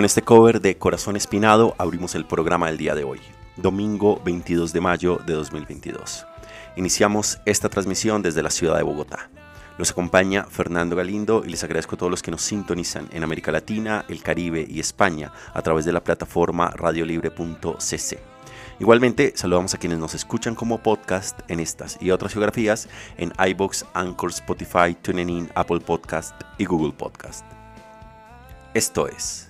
Con este cover de Corazón Espinado abrimos el programa del día de hoy, domingo 22 de mayo de 2022. Iniciamos esta transmisión desde la ciudad de Bogotá. Los acompaña Fernando Galindo y les agradezco a todos los que nos sintonizan en América Latina, el Caribe y España a través de la plataforma radiolibre.cc. Igualmente, saludamos a quienes nos escuchan como podcast en estas y otras geografías en iBox, Anchor, Spotify, TuneIn, Apple Podcast y Google Podcast. Esto es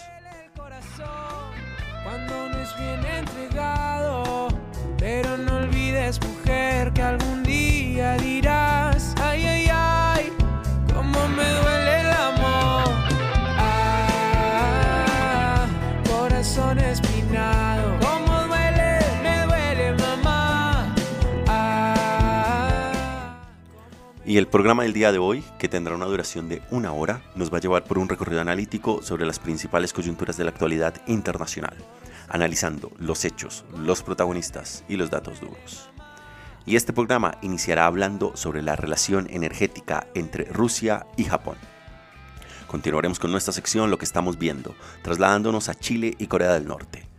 Y el programa del día de hoy, que tendrá una duración de una hora, nos va a llevar por un recorrido analítico sobre las principales coyunturas de la actualidad internacional, analizando los hechos, los protagonistas y los datos duros. Y este programa iniciará hablando sobre la relación energética entre Rusia y Japón. Continuaremos con nuestra sección Lo que estamos viendo, trasladándonos a Chile y Corea del Norte.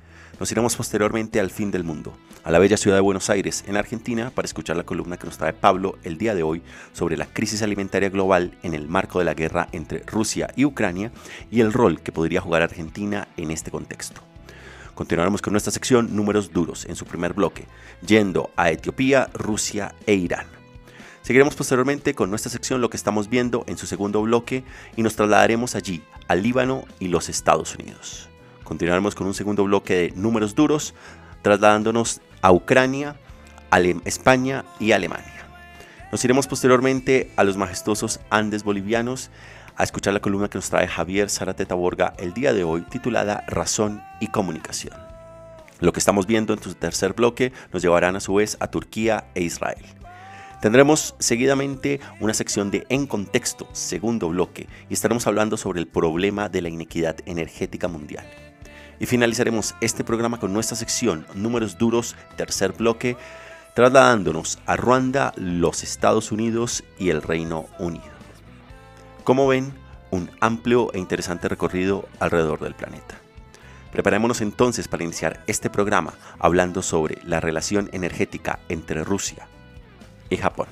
Nos iremos posteriormente al fin del mundo, a la bella ciudad de Buenos Aires, en Argentina, para escuchar la columna que nos trae Pablo el día de hoy sobre la crisis alimentaria global en el marco de la guerra entre Rusia y Ucrania y el rol que podría jugar Argentina en este contexto. Continuaremos con nuestra sección Números Duros en su primer bloque, yendo a Etiopía, Rusia e Irán. Seguiremos posteriormente con nuestra sección Lo que estamos viendo en su segundo bloque y nos trasladaremos allí, al Líbano y los Estados Unidos. Continuaremos con un segundo bloque de números duros, trasladándonos a Ucrania, Ale- España y Alemania. Nos iremos posteriormente a los majestuosos Andes bolivianos a escuchar la columna que nos trae Javier Zárate Taborga el día de hoy titulada Razón y Comunicación. Lo que estamos viendo en su tercer bloque nos llevarán a su vez a Turquía e Israel. Tendremos seguidamente una sección de En Contexto, segundo bloque, y estaremos hablando sobre el problema de la inequidad energética mundial. Y finalizaremos este programa con nuestra sección Números Duros, tercer bloque, trasladándonos a Ruanda, los Estados Unidos y el Reino Unido. Como ven, un amplio e interesante recorrido alrededor del planeta. Preparémonos entonces para iniciar este programa hablando sobre la relación energética entre Rusia y Japón.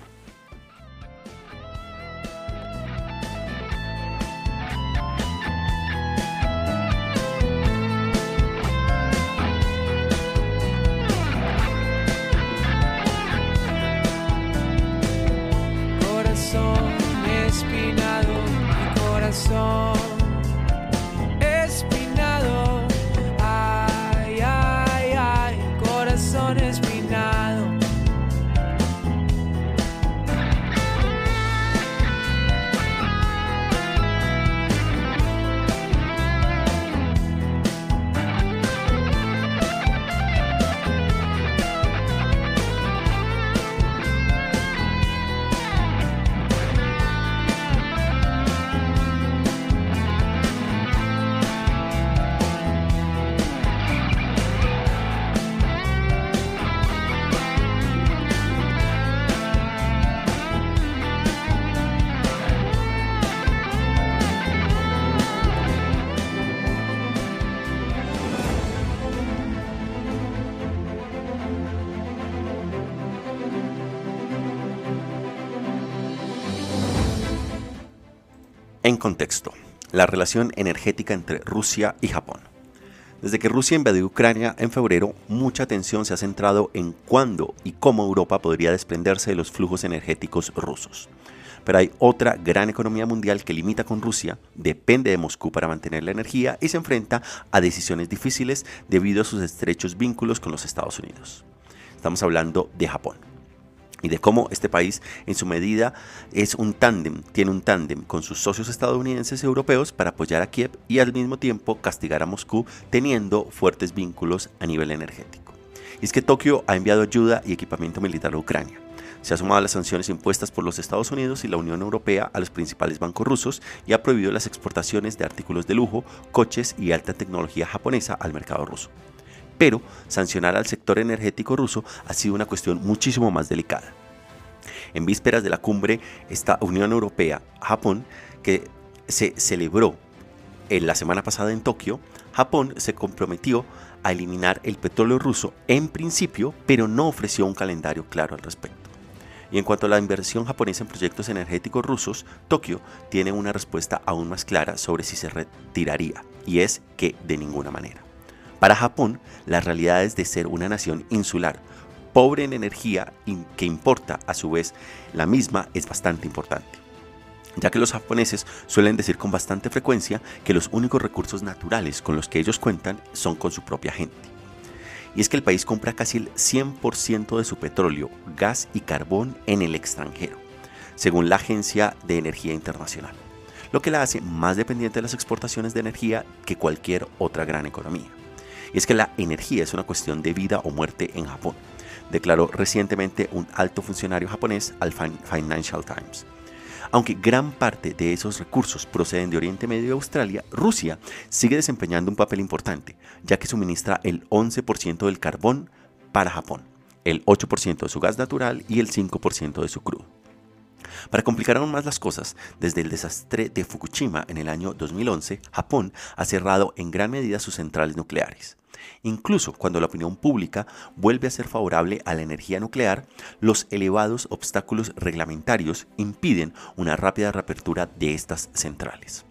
La relación energética entre Rusia y Japón. Desde que Rusia invadió Ucrania en febrero, mucha atención se ha centrado en cuándo y cómo Europa podría desprenderse de los flujos energéticos rusos. Pero hay otra gran economía mundial que limita con Rusia, depende de Moscú para mantener la energía y se enfrenta a decisiones difíciles debido a sus estrechos vínculos con los Estados Unidos. Estamos hablando de Japón y de cómo este país en su medida es un tándem, tiene un tándem con sus socios estadounidenses y europeos para apoyar a Kiev y al mismo tiempo castigar a Moscú teniendo fuertes vínculos a nivel energético. Y es que Tokio ha enviado ayuda y equipamiento militar a Ucrania. Se ha sumado a las sanciones impuestas por los Estados Unidos y la Unión Europea a los principales bancos rusos y ha prohibido las exportaciones de artículos de lujo, coches y alta tecnología japonesa al mercado ruso pero sancionar al sector energético ruso ha sido una cuestión muchísimo más delicada. En vísperas de la cumbre esta Unión Europea-Japón, que se celebró en la semana pasada en Tokio, Japón se comprometió a eliminar el petróleo ruso en principio, pero no ofreció un calendario claro al respecto. Y en cuanto a la inversión japonesa en proyectos energéticos rusos, Tokio tiene una respuesta aún más clara sobre si se retiraría, y es que de ninguna manera. Para Japón, las realidades de ser una nación insular, pobre en energía y que importa a su vez la misma es bastante importante ya que los japoneses suelen decir con bastante frecuencia que los únicos recursos naturales con los que ellos cuentan son con su propia gente. Y es que el país compra casi el 100% de su petróleo, gas y carbón en el extranjero, según la Agencia de Energía Internacional, lo que la hace más dependiente de las exportaciones de energía que cualquier otra gran economía. Y es que la energía es una cuestión de vida o muerte en Japón, declaró recientemente un alto funcionario japonés al Financial Times. Aunque gran parte de esos recursos proceden de Oriente Medio y Australia, Rusia sigue desempeñando un papel importante, ya que suministra el 11% del carbón para Japón, el 8% de su gas natural y el 5% de su crudo. Para complicar aún más las cosas, desde el desastre de Fukushima en el año 2011, Japón ha cerrado en gran medida sus centrales nucleares. Incluso cuando la opinión pública vuelve a ser favorable a la energía nuclear, los elevados obstáculos reglamentarios impiden una rápida reapertura de estas centrales.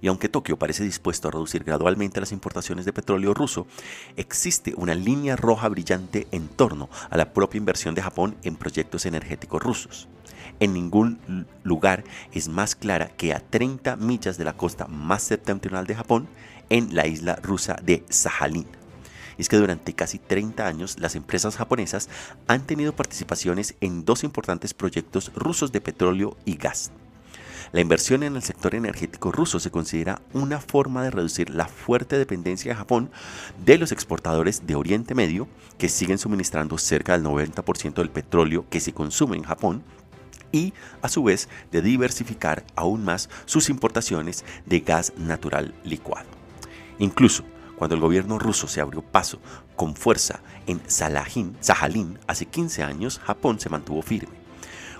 Y aunque Tokio parece dispuesto a reducir gradualmente las importaciones de petróleo ruso, existe una línea roja brillante en torno a la propia inversión de Japón en proyectos energéticos rusos. En ningún lugar es más clara que a 30 millas de la costa más septentrional de Japón, en la isla rusa de Sajalín. es que durante casi 30 años las empresas japonesas han tenido participaciones en dos importantes proyectos rusos de petróleo y gas. La inversión en el sector energético ruso se considera una forma de reducir la fuerte dependencia de Japón de los exportadores de Oriente Medio, que siguen suministrando cerca del 90% del petróleo que se consume en Japón, y, a su vez, de diversificar aún más sus importaciones de gas natural licuado. Incluso cuando el gobierno ruso se abrió paso con fuerza en Sajalín hace 15 años, Japón se mantuvo firme.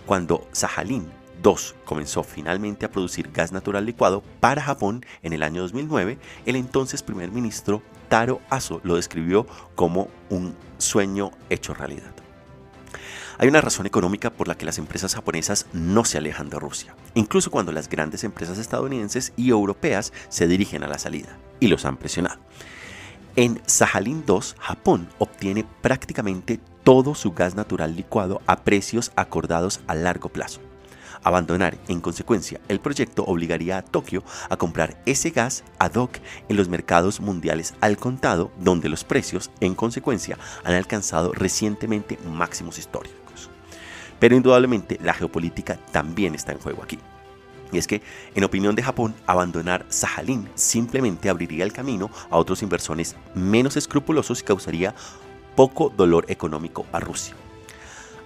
Cuando Sajalín II comenzó finalmente a producir gas natural licuado para Japón en el año 2009, el entonces primer ministro Taro Aso lo describió como un sueño hecho realidad. Hay una razón económica por la que las empresas japonesas no se alejan de Rusia, incluso cuando las grandes empresas estadounidenses y europeas se dirigen a la salida, y los han presionado. En Sajalín 2, Japón obtiene prácticamente todo su gas natural licuado a precios acordados a largo plazo. Abandonar, en consecuencia, el proyecto obligaría a Tokio a comprar ese gas ad hoc en los mercados mundiales al contado, donde los precios, en consecuencia, han alcanzado recientemente máximos históricos. Pero indudablemente la geopolítica también está en juego aquí. Y es que, en opinión de Japón, abandonar Sajalín simplemente abriría el camino a otros inversores menos escrupulosos y causaría poco dolor económico a Rusia.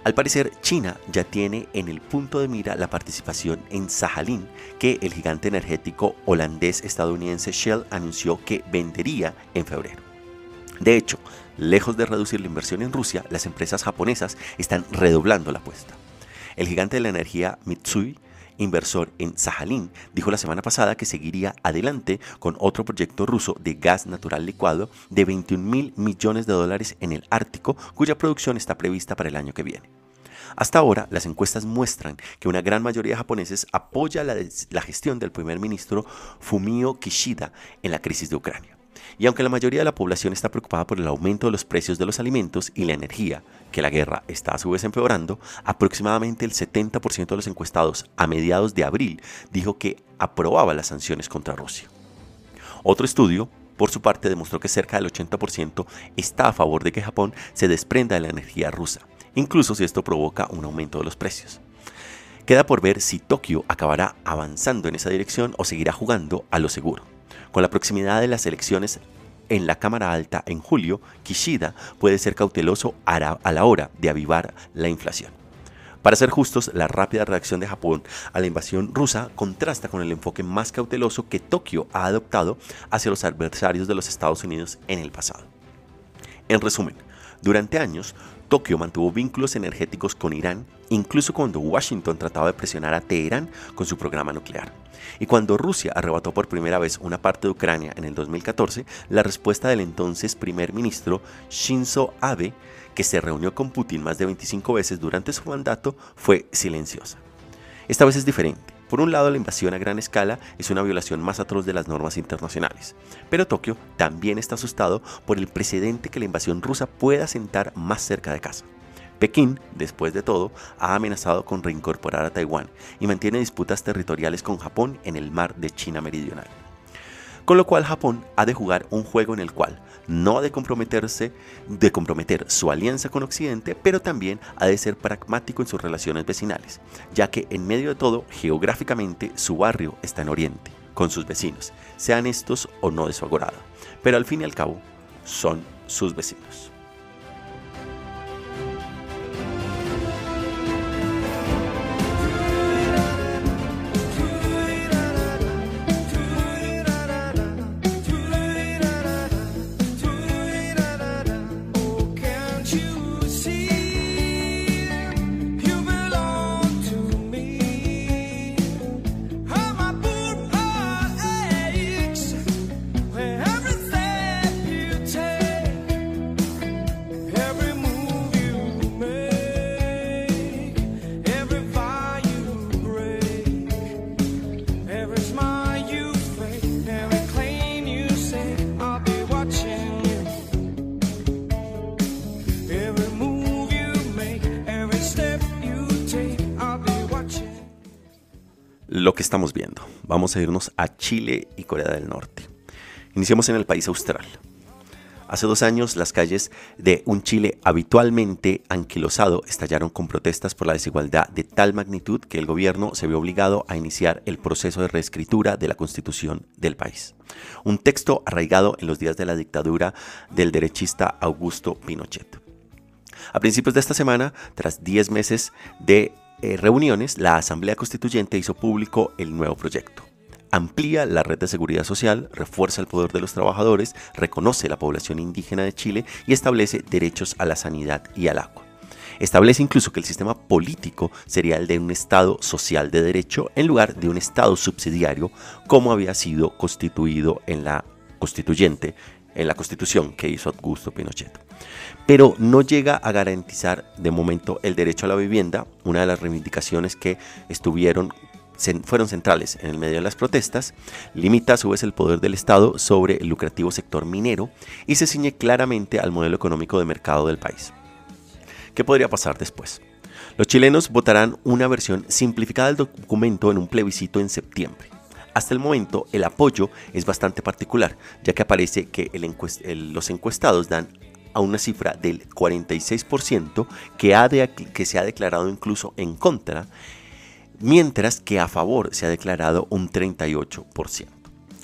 Al parecer, China ya tiene en el punto de mira la participación en Sajalín que el gigante energético holandés-estadounidense Shell anunció que vendería en febrero. De hecho, Lejos de reducir la inversión en Rusia, las empresas japonesas están redoblando la apuesta. El gigante de la energía Mitsui, inversor en Sajalín, dijo la semana pasada que seguiría adelante con otro proyecto ruso de gas natural licuado de 21 mil millones de dólares en el Ártico, cuya producción está prevista para el año que viene. Hasta ahora, las encuestas muestran que una gran mayoría de japoneses apoya la, la, gestión del primer ministro Fumio Kishida en la crisis de Ucrania. Y aunque la mayoría de la población está preocupada por el aumento de los precios de los alimentos y la energía, que la guerra está a su vez empeorando, aproximadamente el 70% de los encuestados a mediados de abril dijo que aprobaba las sanciones contra Rusia. Otro estudio, por su parte, demostró que cerca del 80% está a favor de que Japón se desprenda de la energía rusa, incluso si esto provoca un aumento de los precios. Queda por ver si Tokio acabará avanzando en esa dirección o seguirá jugando a lo seguro. Con la proximidad de las elecciones en la Cámara Alta en julio, Kishida puede ser cauteloso a la hora de avivar la inflación. Para ser justos, la rápida reacción de Japón a la invasión rusa contrasta con el enfoque más cauteloso que Tokio ha adoptado hacia los adversarios de los Estados Unidos en el pasado. En resumen, durante años, Tokio mantuvo vínculos energéticos con Irán, incluso cuando Washington trataba de presionar a Teherán con su programa nuclear. Y cuando Rusia arrebató por primera vez una parte de Ucrania en el 2014, la respuesta del entonces primer ministro Shinzo Abe, que se reunió con Putin más de 25 veces durante su mandato, fue silenciosa. Esta vez es diferente. Por un lado, la invasión a gran escala es una violación más atroz de las normas internacionales, pero Tokio también está asustado por el precedente que la invasión rusa pueda sentar más cerca de casa. Pekín, después de todo, ha amenazado con reincorporar a Taiwán y mantiene disputas territoriales con Japón en el mar de China Meridional. Con lo cual Japón ha de jugar un juego en el cual no ha de comprometerse, de comprometer su alianza con Occidente, pero también ha de ser pragmático en sus relaciones vecinales, ya que en medio de todo, geográficamente, su barrio está en Oriente, con sus vecinos, sean estos o no de su pero al fin y al cabo son sus vecinos. Estamos viendo. Vamos a irnos a Chile y Corea del Norte. Iniciamos en el país austral. Hace dos años las calles de un Chile habitualmente anquilosado estallaron con protestas por la desigualdad de tal magnitud que el gobierno se vio obligado a iniciar el proceso de reescritura de la constitución del país. Un texto arraigado en los días de la dictadura del derechista Augusto Pinochet. A principios de esta semana, tras 10 meses de eh, reuniones, la Asamblea Constituyente hizo público el nuevo proyecto. Amplía la red de seguridad social, refuerza el poder de los trabajadores, reconoce la población indígena de Chile y establece derechos a la sanidad y al agua. Establece incluso que el sistema político sería el de un Estado social de derecho en lugar de un Estado subsidiario como había sido constituido en la constituyente, en la constitución que hizo Augusto Pinochet pero no llega a garantizar de momento el derecho a la vivienda, una de las reivindicaciones que estuvieron fueron centrales en el medio de las protestas, limita a su vez el poder del Estado sobre el lucrativo sector minero y se ciñe claramente al modelo económico de mercado del país. ¿Qué podría pasar después? Los chilenos votarán una versión simplificada del documento en un plebiscito en septiembre. Hasta el momento, el apoyo es bastante particular, ya que aparece que los encuestados dan a una cifra del 46% que, ha que se ha declarado incluso en contra, mientras que a favor se ha declarado un 38%.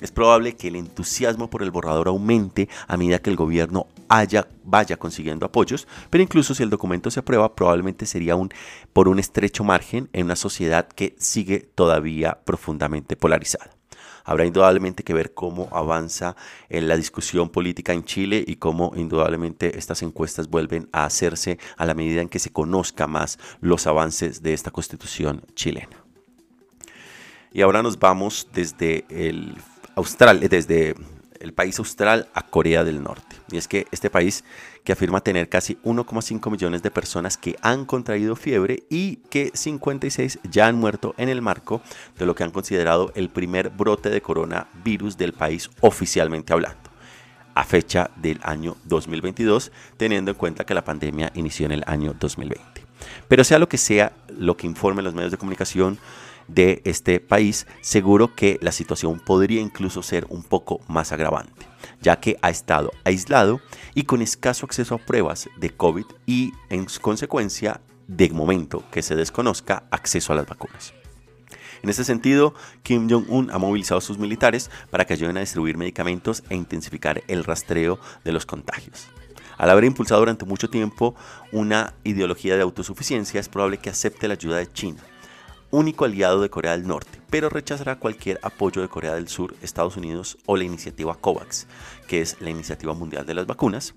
Es probable que el entusiasmo por el borrador aumente a medida que el gobierno vaya consiguiendo apoyos, pero incluso si el documento se aprueba, probablemente sería un, por un estrecho margen en una sociedad que sigue todavía profundamente polarizada. Habrá indudablemente que ver cómo avanza en la discusión política en Chile y cómo indudablemente estas encuestas vuelven a hacerse a la medida en que se conozca más los avances de esta constitución chilena. Y ahora nos vamos desde el Austral, desde el país austral, a Corea del Norte. Y es que este país que afirma tener casi 1,5 millones de personas que han contraído fiebre y que 56 ya han muerto en el marco de lo que han considerado el primer brote de coronavirus del país oficialmente hablando a fecha del año 2022, teniendo en cuenta que la pandemia inició en el año 2020. Pero sea lo que sea lo que informen los medios de comunicación, de este país, seguro que la situación podría incluso ser un poco más agravante, ya que ha estado aislado y con escaso acceso a pruebas de COVID y en consecuencia, de momento que se desconozca, acceso a las vacunas. En este sentido, Kim Jong-un ha movilizado a sus militares para que ayuden a distribuir medicamentos e intensificar el rastreo de los contagios. Al haber impulsado durante mucho tiempo una ideología de autosuficiencia, es probable que acepte la ayuda de China, único aliado de Corea del Norte, pero rechazará cualquier apoyo de Corea del Sur, Estados Unidos o la iniciativa COVAX, que es la iniciativa mundial de las vacunas.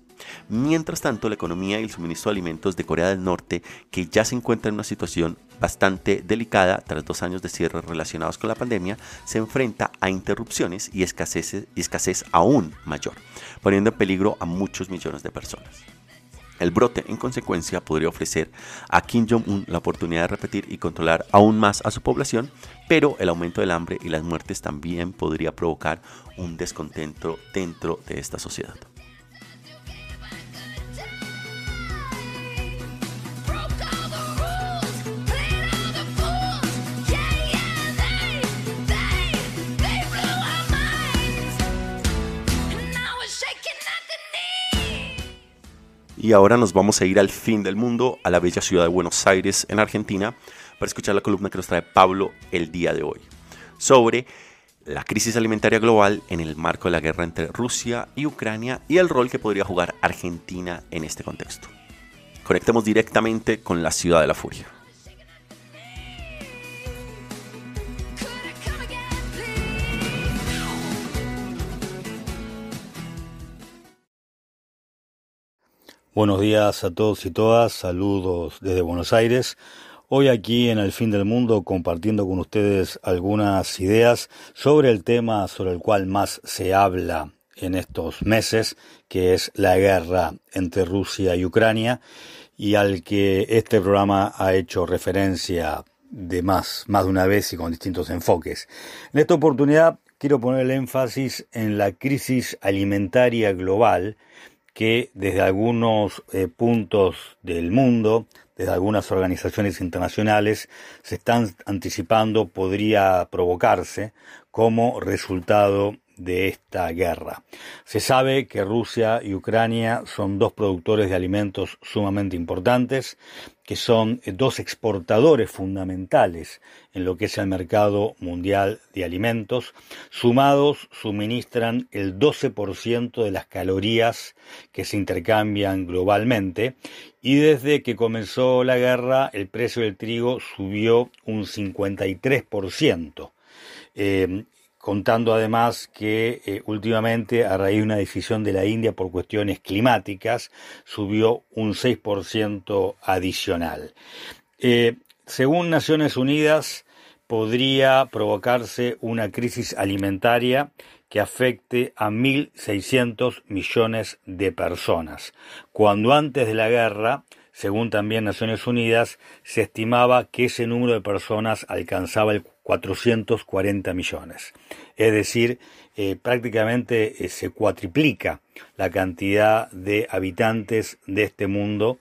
Mientras tanto, la economía y el suministro de alimentos de Corea del Norte, que ya se encuentra en una situación bastante delicada tras dos años de cierre relacionados con la pandemia, se enfrenta a interrupciones y escasez, y escasez aún mayor, poniendo en peligro a muchos millones de personas. El brote, en consecuencia, podría ofrecer a Kim Jong-un la oportunidad de repetir y controlar aún más a su población, pero el aumento del hambre y las muertes también podría provocar un descontento dentro de esta sociedad. Y ahora nos vamos a ir al fin del mundo, a la bella ciudad de Buenos Aires, en Argentina, para escuchar la columna que nos trae Pablo el día de hoy, sobre la crisis alimentaria global en el marco de la guerra entre Rusia y Ucrania y el rol que podría jugar Argentina en este contexto. Conectemos directamente con la ciudad de la furia. Buenos días a todos y todas, saludos desde Buenos Aires. Hoy aquí en El Fin del Mundo compartiendo con ustedes algunas ideas sobre el tema sobre el cual más se habla en estos meses, que es la guerra entre Rusia y Ucrania, y al que este programa ha hecho referencia de más, más de una vez y con distintos enfoques. En esta oportunidad quiero poner el énfasis en la crisis alimentaria global que desde algunos eh, puntos del mundo, desde algunas organizaciones internacionales, se están anticipando podría provocarse como resultado de esta guerra. Se sabe que Rusia y Ucrania son dos productores de alimentos sumamente importantes que son eh, dos exportadores fundamentales en lo que es el mercado mundial de alimentos, sumados suministran el 12% de las calorías que se intercambian globalmente. Y desde que comenzó la guerra el precio del trigo subió un 53% contando además que eh, últimamente, a raíz de una decisión de la India por cuestiones climáticas, subió un 6% adicional. Eh, según Naciones Unidas, podría provocarse una crisis alimentaria que afecte a 1.600 millones de personas, cuando antes de la guerra según también Naciones Unidas, se estimaba que ese número de personas alcanzaba el 440 millones. Es decir, eh, prácticamente eh, se cuatriplica la cantidad de habitantes de este mundo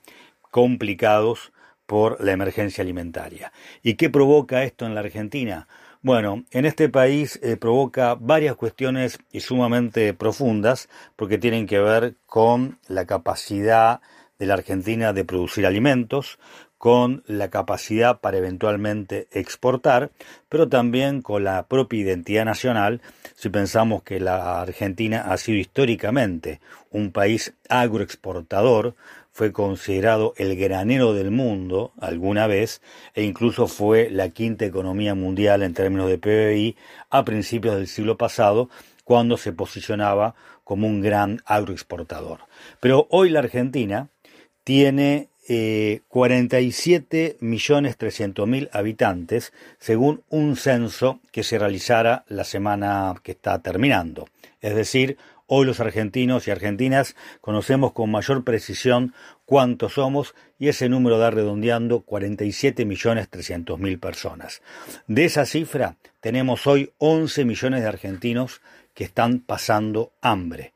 complicados por la emergencia alimentaria. ¿Y qué provoca esto en la Argentina? Bueno, en este país eh, provoca varias cuestiones y sumamente profundas porque tienen que ver con la capacidad de la Argentina de producir alimentos, con la capacidad para eventualmente exportar, pero también con la propia identidad nacional, si pensamos que la Argentina ha sido históricamente un país agroexportador, fue considerado el granero del mundo alguna vez e incluso fue la quinta economía mundial en términos de PBI a principios del siglo pasado, cuando se posicionaba como un gran agroexportador. Pero hoy la Argentina, tiene eh, 47.300.000 habitantes, según un censo que se realizara la semana que está terminando. Es decir, Hoy los argentinos y argentinas conocemos con mayor precisión cuántos somos y ese número da redondeando 47.300.000 personas. De esa cifra tenemos hoy 11 millones de argentinos que están pasando hambre,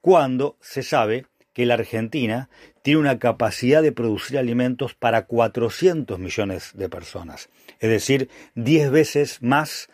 cuando se sabe que la Argentina tiene una capacidad de producir alimentos para 400 millones de personas, es decir, 10 veces más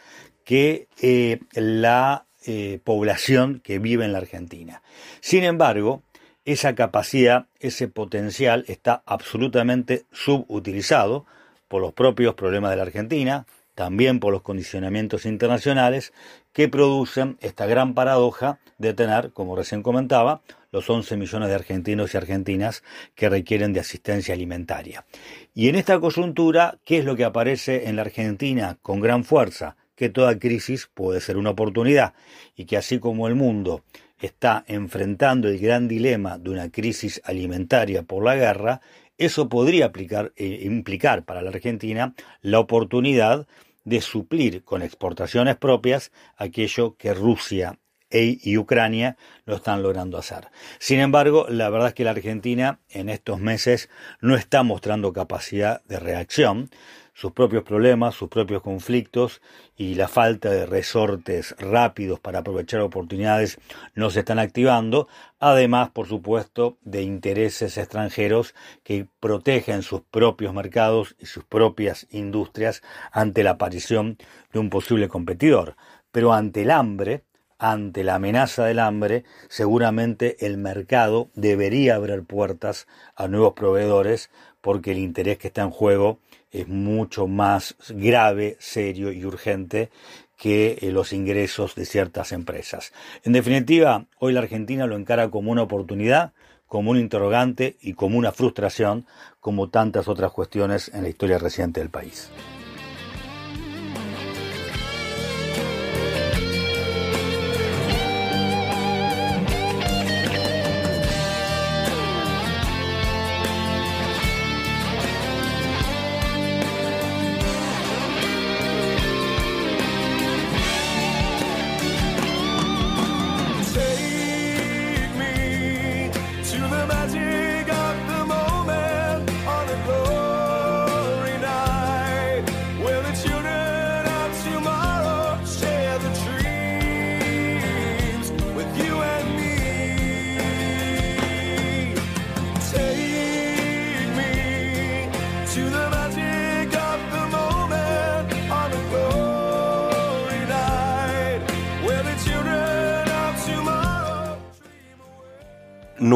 que eh, la eh, población que vive en la Argentina. Sin embargo, esa capacidad, ese potencial está absolutamente subutilizado por los propios problemas de la Argentina, también por los condicionamientos internacionales que producen esta gran paradoja de tener, como recién comentaba, los 11 millones de argentinos y argentinas que requieren de asistencia alimentaria. Y en esta coyuntura, ¿qué es lo que aparece en la Argentina con gran fuerza? Que toda crisis puede ser una oportunidad y que así como el mundo está enfrentando el gran dilema de una crisis alimentaria por la guerra, eso podría aplicar, eh, implicar para la Argentina la oportunidad de suplir con exportaciones propias aquello que Rusia e, y Ucrania lo están logrando hacer. Sin embargo, la verdad es que la Argentina en estos meses no está mostrando capacidad de reacción. Sus propios problemas, sus propios conflictos y la falta de resortes rápidos para aprovechar oportunidades no se están activando, además, por supuesto, de intereses extranjeros que protegen sus propios mercados y sus propias industrias ante la aparición de un posible competidor. Pero ante el hambre, ante la amenaza del hambre, seguramente el mercado debería abrir puertas a nuevos proveedores porque el interés que está en juego es mucho más grave, serio y urgente que eh, los ingresos de ciertas empresas. En definitiva, hoy la Argentina lo encara como una oportunidad, como un interrogante y como una frustración, como tantas otras cuestiones en la historia reciente del país.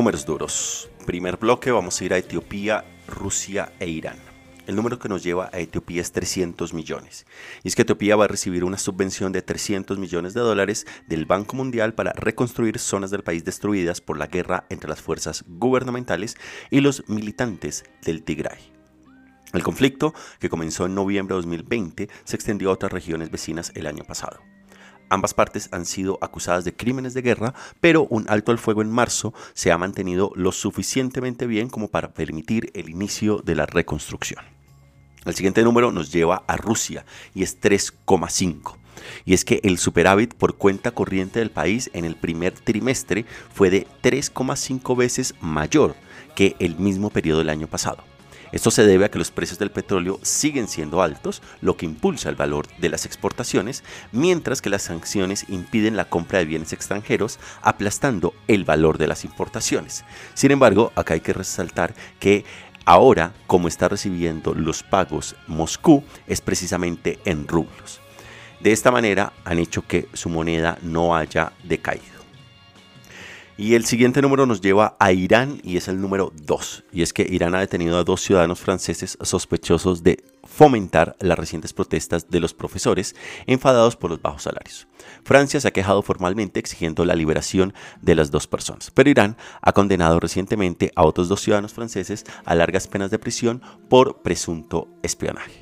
Números duros. Primer bloque vamos a ir a Etiopía, Rusia e Irán. El número que nos lleva a Etiopía es 300 millones. Y es que Etiopía va a recibir una subvención de 300 millones de dólares del Banco Mundial para reconstruir zonas del país destruidas por la guerra entre las fuerzas gubernamentales y los militantes del Tigray. El conflicto, que comenzó en noviembre de 2020, se extendió a otras regiones vecinas el año pasado. Ambas partes han sido acusadas de crímenes de guerra, pero un alto al fuego en marzo se ha mantenido lo suficientemente bien como para permitir el inicio de la reconstrucción. El siguiente número nos lleva a Rusia y es 3,5. Y es que el superávit por cuenta corriente del país en el primer trimestre fue de 3,5 veces mayor que el mismo periodo del año pasado. Esto se debe a que los precios del petróleo siguen siendo altos, lo que impulsa el valor de las exportaciones, mientras que las sanciones impiden la compra de bienes extranjeros, aplastando el valor de las importaciones. Sin embargo, acá hay que resaltar que ahora, como está recibiendo los pagos Moscú, es precisamente en rublos. De esta manera han hecho que su moneda no haya decaído. Y el siguiente número nos lleva a Irán y es el número 2. Y es que Irán ha detenido a dos ciudadanos franceses sospechosos de fomentar las recientes protestas de los profesores enfadados por los bajos salarios. Francia se ha quejado formalmente exigiendo la liberación de las dos personas, pero Irán ha condenado recientemente a otros dos ciudadanos franceses a largas penas de prisión por presunto espionaje.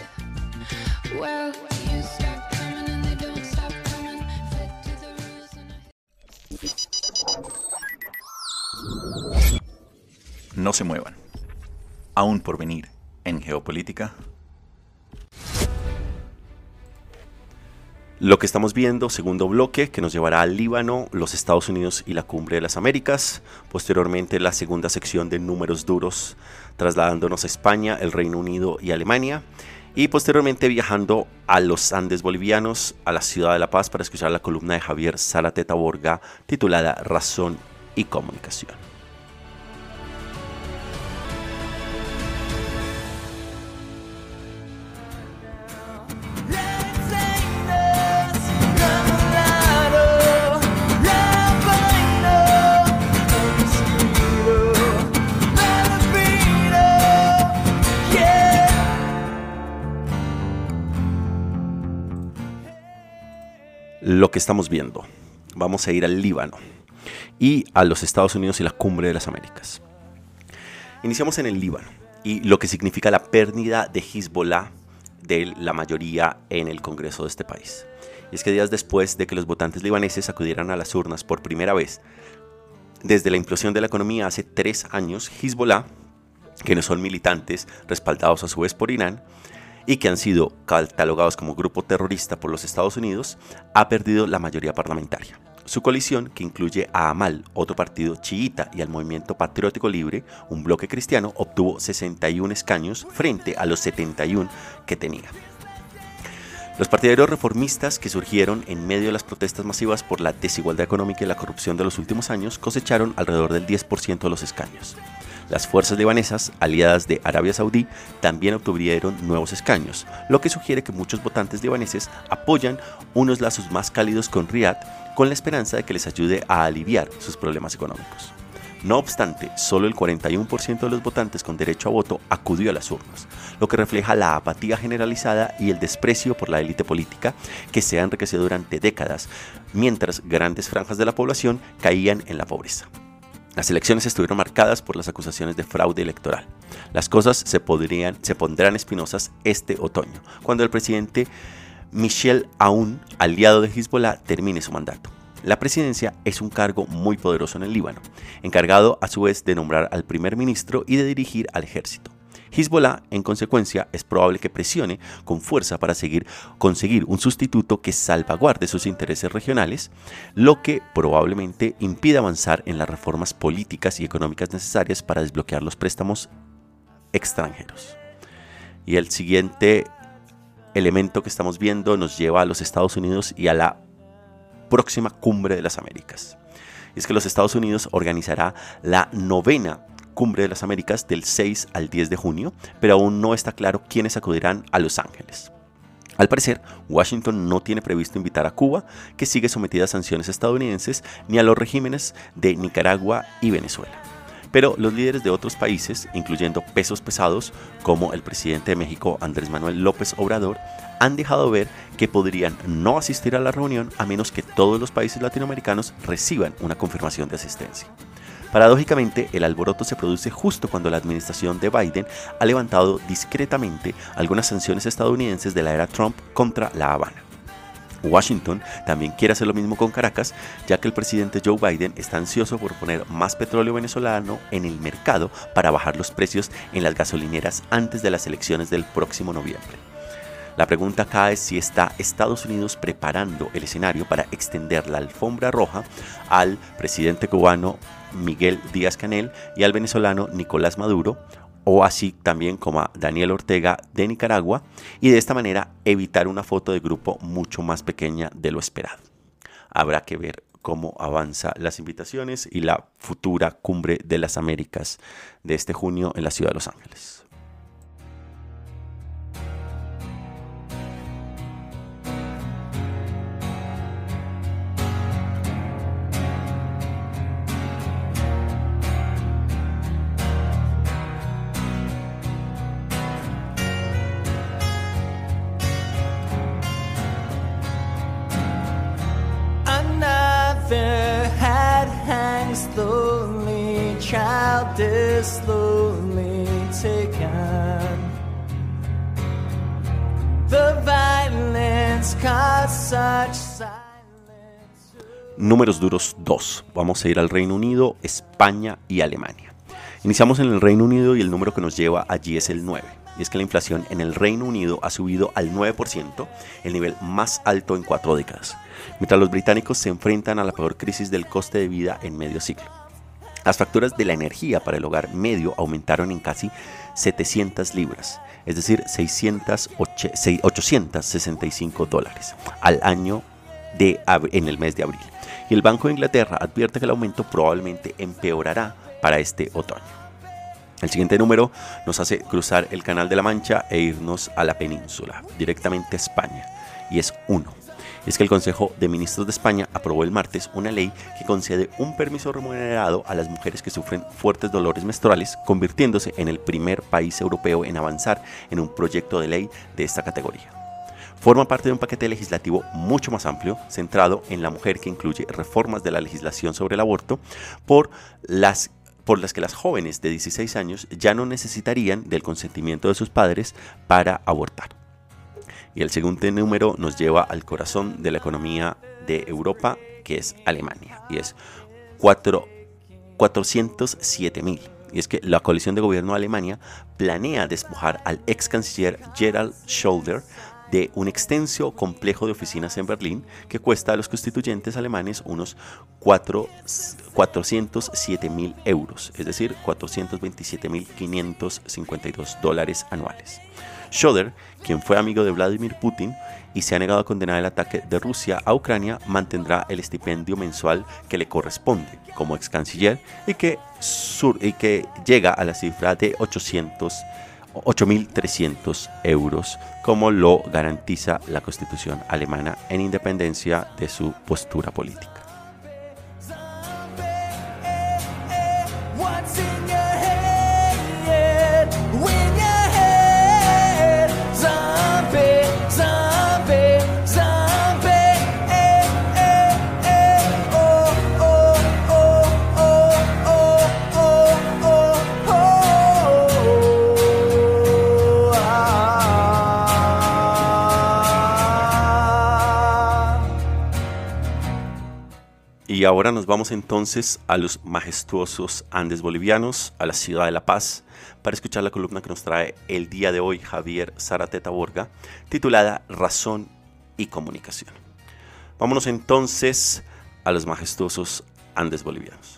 No se muevan. Aún por venir en geopolítica. Lo que estamos viendo, segundo bloque, que nos llevará al Líbano, los Estados Unidos y la Cumbre de las Américas. Posteriormente, la segunda sección de números duros, trasladándonos a España, el Reino Unido y Alemania. Y posteriormente viajando a los Andes bolivianos, a la ciudad de La Paz, para escuchar la columna de Javier Zarateta Borga, titulada Razón y Comunicación. Lo que estamos viendo. Vamos a ir al Líbano y a los Estados Unidos y la cumbre de las Américas. Iniciamos en el Líbano y lo que significa la pérdida de Hezbollah de la mayoría en el Congreso de este país. Y es que días después de que los votantes libaneses acudieran a las urnas por primera vez, desde la implosión de la economía hace tres años, Hezbollah, que no son militantes respaldados a su vez por Irán, y que han sido catalogados como grupo terrorista por los Estados Unidos, ha perdido la mayoría parlamentaria. Su coalición, que incluye a Amal, otro partido chiita, y al Movimiento Patriótico Libre, un bloque cristiano, obtuvo 61 escaños frente a los 71 que tenía. Los partidarios reformistas que surgieron en medio de las protestas masivas por la desigualdad económica y la corrupción de los últimos años cosecharon alrededor del 10% de los escaños. Las fuerzas libanesas, aliadas de Arabia Saudí, también obtuvieron nuevos escaños, lo que sugiere que muchos votantes libaneses apoyan unos lazos más cálidos con Riyadh con la esperanza de que les ayude a aliviar sus problemas económicos. No obstante, solo el 41% de los votantes con derecho a voto acudió a las urnas, lo que refleja la apatía generalizada y el desprecio por la élite política que se ha enriquecido durante décadas, mientras grandes franjas de la población caían en la pobreza. Las elecciones estuvieron marcadas por las acusaciones de fraude electoral. Las cosas se, podrían, se pondrán espinosas este otoño, cuando el presidente Michel Aoun, aliado de Hezbollah, termine su mandato. La presidencia es un cargo muy poderoso en el Líbano, encargado a su vez de nombrar al primer ministro y de dirigir al ejército. Hezbollah, en consecuencia, es probable que presione con fuerza para seguir, conseguir un sustituto que salvaguarde sus intereses regionales, lo que probablemente impida avanzar en las reformas políticas y económicas necesarias para desbloquear los préstamos extranjeros. Y el siguiente elemento que estamos viendo nos lleva a los Estados Unidos y a la próxima cumbre de las Américas. es que los Estados Unidos organizará la novena Cumbre de las Américas del 6 al 10 de junio, pero aún no está claro quiénes acudirán a Los Ángeles. Al parecer, Washington no tiene previsto invitar a Cuba, que sigue sometida a sanciones estadounidenses, ni a los regímenes de Nicaragua y Venezuela. Pero los líderes de otros países, incluyendo pesos pesados como el presidente de México Andrés Manuel López Obrador, han dejado ver que podrían no asistir a la reunión a menos que todos los países latinoamericanos reciban una confirmación de asistencia. Paradójicamente, el alboroto se produce justo cuando la administración de Biden ha levantado discretamente algunas sanciones estadounidenses de la era Trump contra La Habana. Washington también quiere hacer lo mismo con Caracas, ya que el presidente Joe Biden está ansioso por poner más petróleo venezolano en el mercado para bajar los precios en las gasolineras antes de las elecciones del próximo noviembre. La pregunta acá es si está Estados Unidos preparando el escenario para extender la alfombra roja al presidente cubano Miguel Díaz Canel y al venezolano Nicolás Maduro, o así también como a Daniel Ortega de Nicaragua, y de esta manera evitar una foto de grupo mucho más pequeña de lo esperado. Habrá que ver cómo avanza las invitaciones y la futura cumbre de las Américas de este junio en la ciudad de Los Ángeles. Hangs child is slowly taken. The violence caused such silence. Números duros 2. Vamos a ir al Reino Unido, España y Alemania. Iniciamos en el Reino Unido y el número que nos lleva allí es el 9. Y es que la inflación en el Reino Unido ha subido al 9%, el nivel más alto en cuatro décadas, mientras los británicos se enfrentan a la peor crisis del coste de vida en medio siglo. Las facturas de la energía para el hogar medio aumentaron en casi 700 libras, es decir, 865 dólares al año de, en el mes de abril. Y el Banco de Inglaterra advierte que el aumento probablemente empeorará para este otoño. El siguiente número nos hace cruzar el Canal de la Mancha e irnos a la península, directamente a España, y es 1. Es que el Consejo de Ministros de España aprobó el martes una ley que concede un permiso remunerado a las mujeres que sufren fuertes dolores menstruales, convirtiéndose en el primer país europeo en avanzar en un proyecto de ley de esta categoría forma parte de un paquete legislativo mucho más amplio, centrado en la mujer que incluye reformas de la legislación sobre el aborto por las que las jóvenes de 16 años ya no necesitarían del consentimiento de sus padres para abortar. Y el segundo número nos lleva al corazón de la economía de Europa, que es Alemania, y es 407 mil. Y es que la coalición de gobierno de Alemania planea despojar al ex canciller Gerald Scholder de un extenso complejo de oficinas en Berlín que cuesta a los constituyentes alemanes unos 407 mil euros, es decir, 427 mil 552 dólares anuales. Schroeder, quien fue amigo de Vladimir Putin y se ha negado a condenar el ataque de Rusia a Ucrania, mantendrá el estipendio mensual que le corresponde como ex canciller y que, y que llega a la cifra de 800 8.300 euros, como lo garantiza la Constitución alemana en independencia de su postura política. Y ahora nos vamos entonces a los majestuosos Andes bolivianos, a la ciudad de La Paz, para escuchar la columna que nos trae el día de hoy Javier Zarateta Borga, titulada Razón y Comunicación. Vámonos entonces a los majestuosos Andes bolivianos.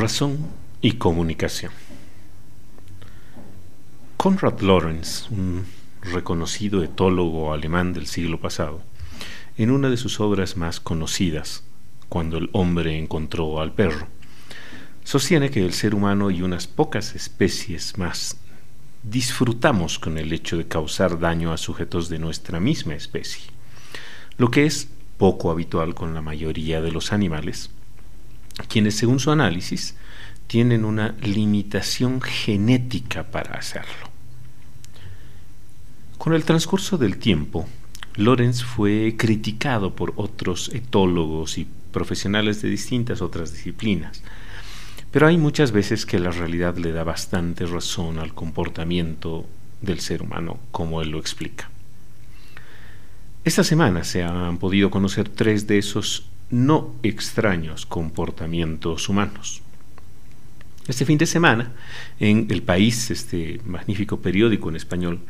Razón y comunicación. Konrad Lorenz, un reconocido etólogo alemán del siglo pasado, en una de sus obras más conocidas, Cuando el hombre encontró al perro, sostiene que el ser humano y unas pocas especies más disfrutamos con el hecho de causar daño a sujetos de nuestra misma especie, lo que es poco habitual con la mayoría de los animales, quienes según su análisis tienen una limitación genética para hacerlo. Con el transcurso del tiempo, Lorenz fue criticado por otros etólogos y profesionales de distintas otras disciplinas, pero hay muchas veces que la realidad le da bastante razón al comportamiento del ser humano, como él lo explica. Esta semana se han podido conocer tres de esos no extraños comportamientos humanos. Este fin de semana, en El País, este magnífico periódico en español,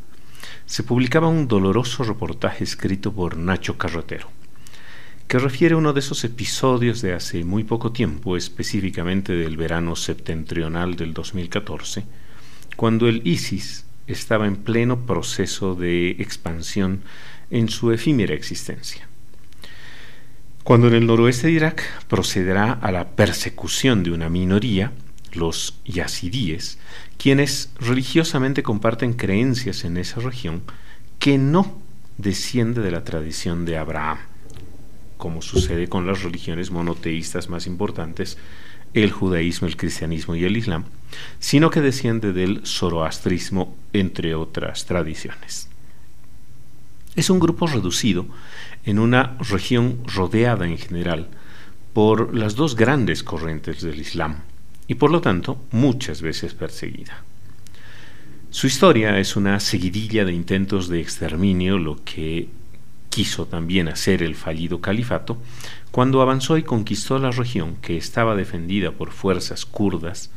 se publicaba un doloroso reportaje escrito por Nacho Carretero, que refiere uno de esos episodios de hace muy poco tiempo, específicamente del verano septentrional del 2014, cuando el ISIS estaba en pleno proceso de expansión en su efímera existencia. Cuando en el noroeste de Irak procederá a la persecución de una minoría, los yazidíes, quienes religiosamente comparten creencias en esa región que no desciende de la tradición de Abraham, como sucede con las religiones monoteístas más importantes, el judaísmo, el cristianismo y el islam, sino que desciende del zoroastrismo, entre otras tradiciones. Es un grupo reducido en una región rodeada en general por las dos grandes corrientes del Islam y por lo tanto muchas veces perseguida. Su historia es una seguidilla de intentos de exterminio, lo que quiso también hacer el fallido califato, cuando avanzó y conquistó la región que estaba defendida por fuerzas kurdas,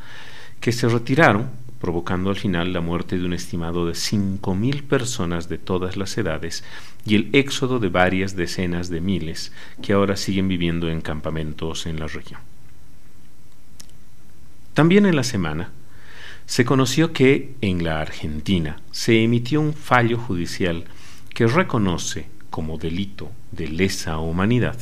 que se retiraron, provocando al final la muerte de un estimado de 5.000 personas de todas las edades y el éxodo de varias decenas de miles que ahora siguen viviendo en campamentos en la región. También en la semana se conoció que en la Argentina se emitió un fallo judicial que reconoce como delito de lesa humanidad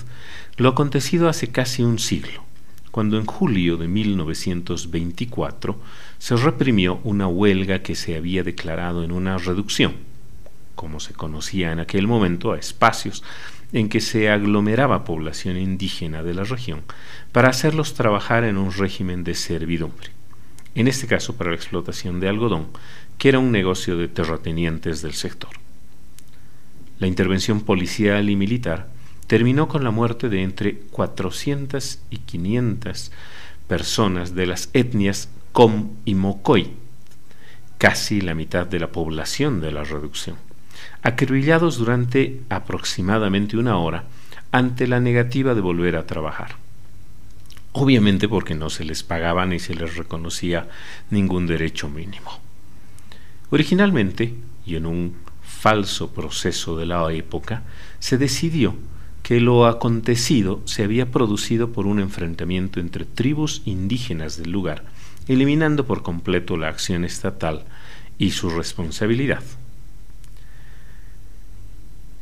lo acontecido hace casi un siglo, cuando en julio de 1924 se reprimió una huelga que se había declarado en una reducción, como se conocía en aquel momento, a espacios en que se aglomeraba población indígena de la región para hacerlos trabajar en un régimen de servidumbre, en este caso para la explotación de algodón, que era un negocio de terratenientes del sector. La intervención policial y militar terminó con la muerte de entre 400 y 500 personas de las etnias Com y Mocoy, casi la mitad de la población de la reducción acribillados durante aproximadamente una hora ante la negativa de volver a trabajar. Obviamente porque no se les pagaba ni se les reconocía ningún derecho mínimo. Originalmente, y en un falso proceso de la época, se decidió que lo acontecido se había producido por un enfrentamiento entre tribus indígenas del lugar, eliminando por completo la acción estatal y su responsabilidad.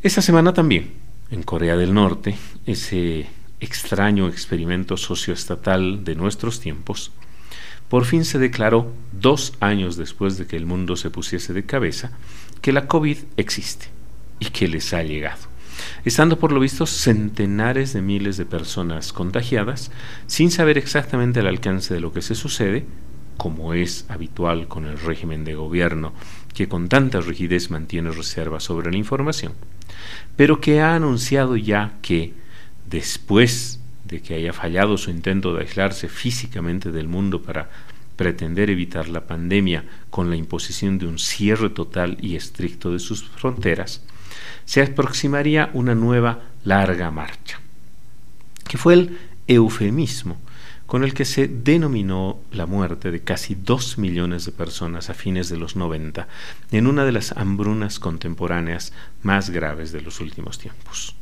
Esa semana también, en Corea del Norte, ese extraño experimento socioestatal de nuestros tiempos, por fin se declaró, dos años después de que el mundo se pusiese de cabeza, que la COVID existe y que les ha llegado, estando por lo visto centenares de miles de personas contagiadas, sin saber exactamente el alcance de lo que se sucede, como es habitual con el régimen de gobierno que con tanta rigidez mantiene reserva sobre la información pero que ha anunciado ya que después de que haya fallado su intento de aislarse físicamente del mundo para pretender evitar la pandemia con la imposición de un cierre total y estricto de sus fronteras, se aproximaría una nueva larga marcha, que fue el eufemismo con el que se denominó la muerte de casi dos millones de personas a fines de los 90 en una de las hambrunas contemporáneas más graves de los últimos tiempos.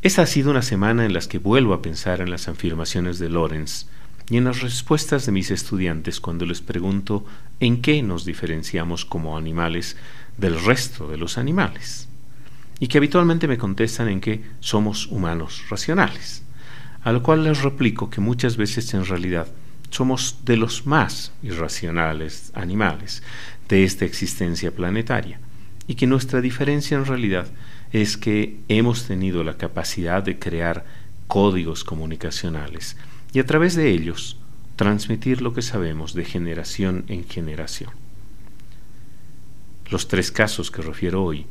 Esta ha sido una semana en la que vuelvo a pensar en las afirmaciones de Lorenz y en las respuestas de mis estudiantes cuando les pregunto en qué nos diferenciamos como animales del resto de los animales, y que habitualmente me contestan en que somos humanos racionales a lo cual les replico que muchas veces en realidad somos de los más irracionales animales de esta existencia planetaria y que nuestra diferencia en realidad es que hemos tenido la capacidad de crear códigos comunicacionales y a través de ellos transmitir lo que sabemos de generación en generación. Los tres casos que refiero hoy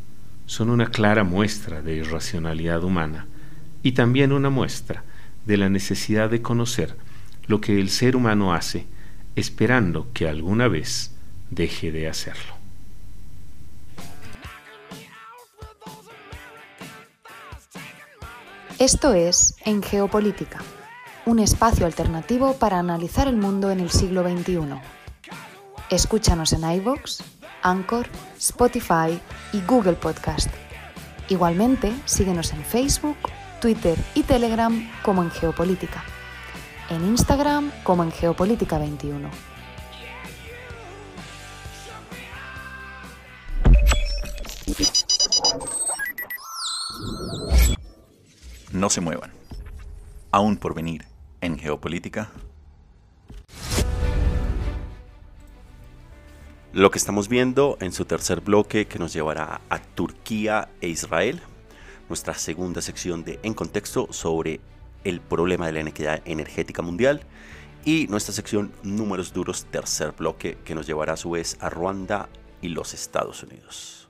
son una clara muestra de irracionalidad humana y también una muestra de la necesidad de conocer lo que el ser humano hace, esperando que alguna vez deje de hacerlo. Esto es En Geopolítica, un espacio alternativo para analizar el mundo en el siglo XXI. Escúchanos en iVoox, Anchor, Spotify y Google Podcast. Igualmente, síguenos en Facebook Twitter y Telegram como en Geopolítica. En Instagram como en Geopolítica 21. No se muevan. Aún por venir en Geopolítica Lo que estamos viendo en su tercer bloque que nos llevará a Turquía e Israel, nuestra segunda sección de En Contexto sobre el problema de la inequidad energética mundial y nuestra sección Números Duros, tercer bloque que nos llevará a su vez a Ruanda y los Estados Unidos.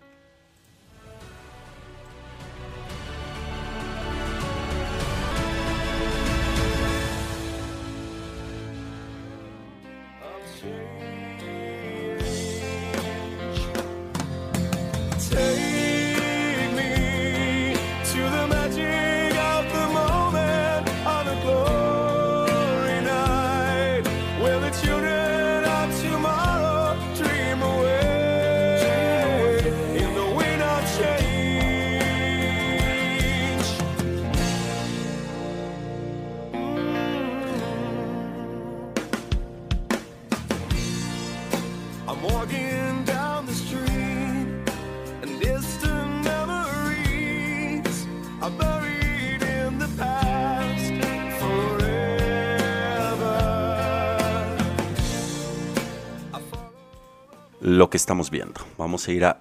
Lo que estamos viendo. Vamos a ir a,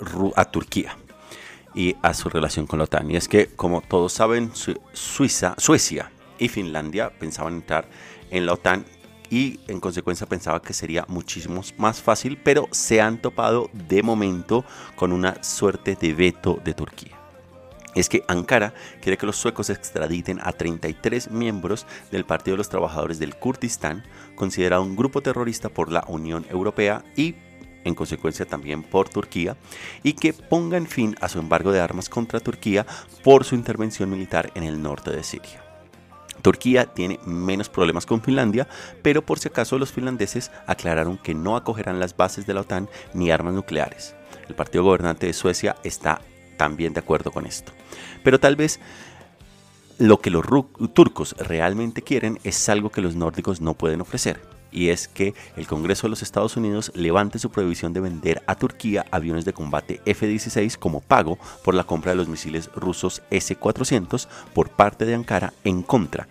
Turquía y a su relación con la OTAN. Y es que, como todos saben, Suiza, Suecia y Finlandia pensaban entrar en la OTAN y en consecuencia pensaba que sería muchísimo más fácil, pero se han topado de momento con una suerte de veto de Turquía. Es que Ankara quiere que los suecos extraditen a 33 miembros del Partido de los Trabajadores del Kurdistán, considerado un grupo terrorista por la Unión Europea y en consecuencia también por Turquía, y que pongan fin a su embargo de armas contra Turquía por su intervención militar en el norte de Siria. Turquía tiene menos problemas con Finlandia, pero por si acaso los finlandeses aclararon que no acogerán las bases de la OTAN ni armas nucleares. El partido gobernante de Suecia está también de acuerdo con esto. Pero tal vez lo que los turcos realmente quieren es algo que los nórdicos no pueden ofrecer, y es que el Congreso de los Estados Unidos levante su prohibición de vender a Turquía aviones de combate F-16 como pago por la compra de los misiles rusos S-400 por parte de Ankara en contra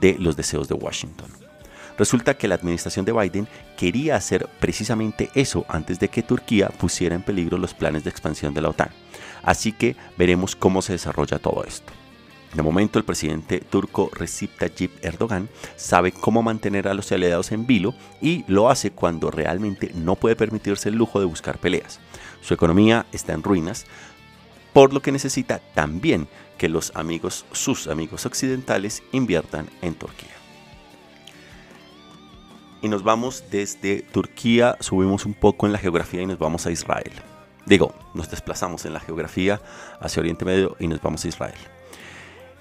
de los deseos de Washington. Resulta que la administración de Biden quería hacer precisamente eso antes de que Turquía pusiera en peligro los planes de expansión de la OTAN. Así que veremos cómo se desarrolla todo esto. De momento, el presidente turco Recep Tayyip Erdogan sabe cómo mantener a los aliados en vilo y lo hace cuando realmente no puede permitirse el lujo de buscar peleas. Su economía está en ruinas, por lo que necesita también que los amigos, sus amigos occidentales, inviertan en Turquía. Y nos vamos desde Turquía, subimos un poco en la geografía y nos vamos a Israel. Digo, nos desplazamos en la geografía hacia Oriente Medio y nos vamos a Israel.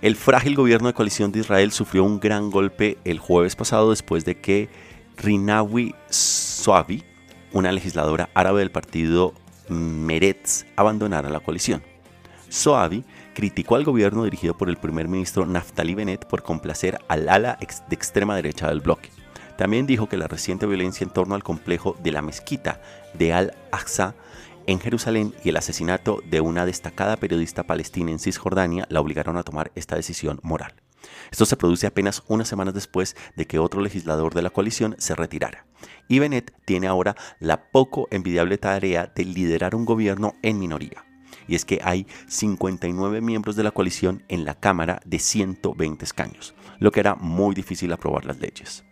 El frágil gobierno de coalición de Israel sufrió un gran golpe el jueves pasado después de que Rinawi Soavi, una legisladora árabe del partido Meretz, abandonara la coalición. Soavi criticó al gobierno dirigido por el primer ministro Naftali Bennett por complacer al ala de extrema derecha del bloque. También dijo que la reciente violencia en torno al complejo de la mezquita de Al-Aqsa en Jerusalén y el asesinato de una destacada periodista palestina en Cisjordania la obligaron a tomar esta decisión moral. Esto se produce apenas unas semanas después de que otro legislador de la coalición se retirara. Y Bennett tiene ahora la poco envidiable tarea de liderar un gobierno en minoría. Y es que hay 59 miembros de la coalición en la Cámara de 120 escaños, lo que hará muy difícil aprobar las leyes.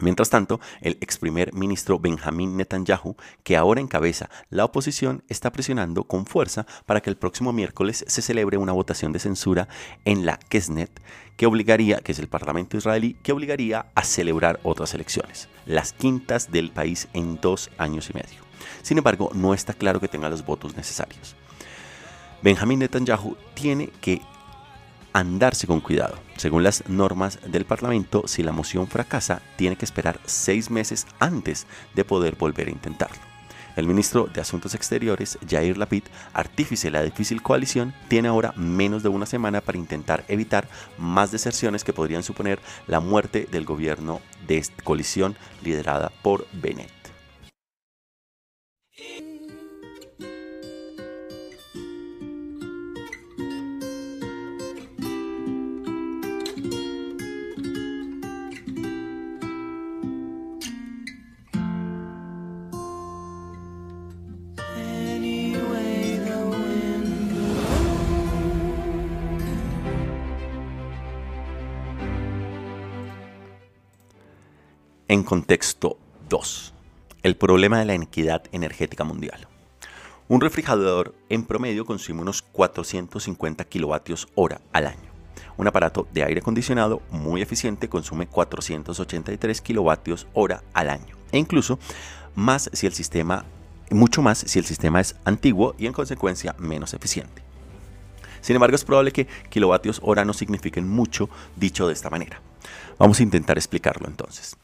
Mientras tanto, el ex primer ministro Benjamin Netanyahu, que ahora encabeza la oposición, está presionando con fuerza para que el próximo miércoles se celebre una votación de censura en la Knesset, que obligaría, que es el Parlamento israelí, que obligaría a celebrar otras elecciones, las quintas del país en dos años y medio. Sin embargo, no está claro que tenga los votos necesarios. Benjamin Netanyahu tiene que andarse con cuidado. Según las normas del Parlamento, si la moción fracasa, tiene que esperar seis meses antes de poder volver a intentarlo. El ministro de Asuntos Exteriores, Jair Lapid, artífice de la difícil coalición, tiene ahora menos de una semana para intentar evitar más deserciones que podrían suponer la muerte del gobierno de coalición liderada por Bennett. En contexto 2. El problema de la inequidad energética mundial. Un refrigerador en promedio consume unos 450 kilovatios hora al año. Un aparato de aire acondicionado muy eficiente consume 483 kilovatios hora al año. E incluso más si el sistema, mucho más si el sistema es antiguo y en consecuencia menos eficiente. Sin embargo, es probable que kilovatios hora no signifiquen mucho dicho de esta manera. Vamos a intentar explicarlo entonces.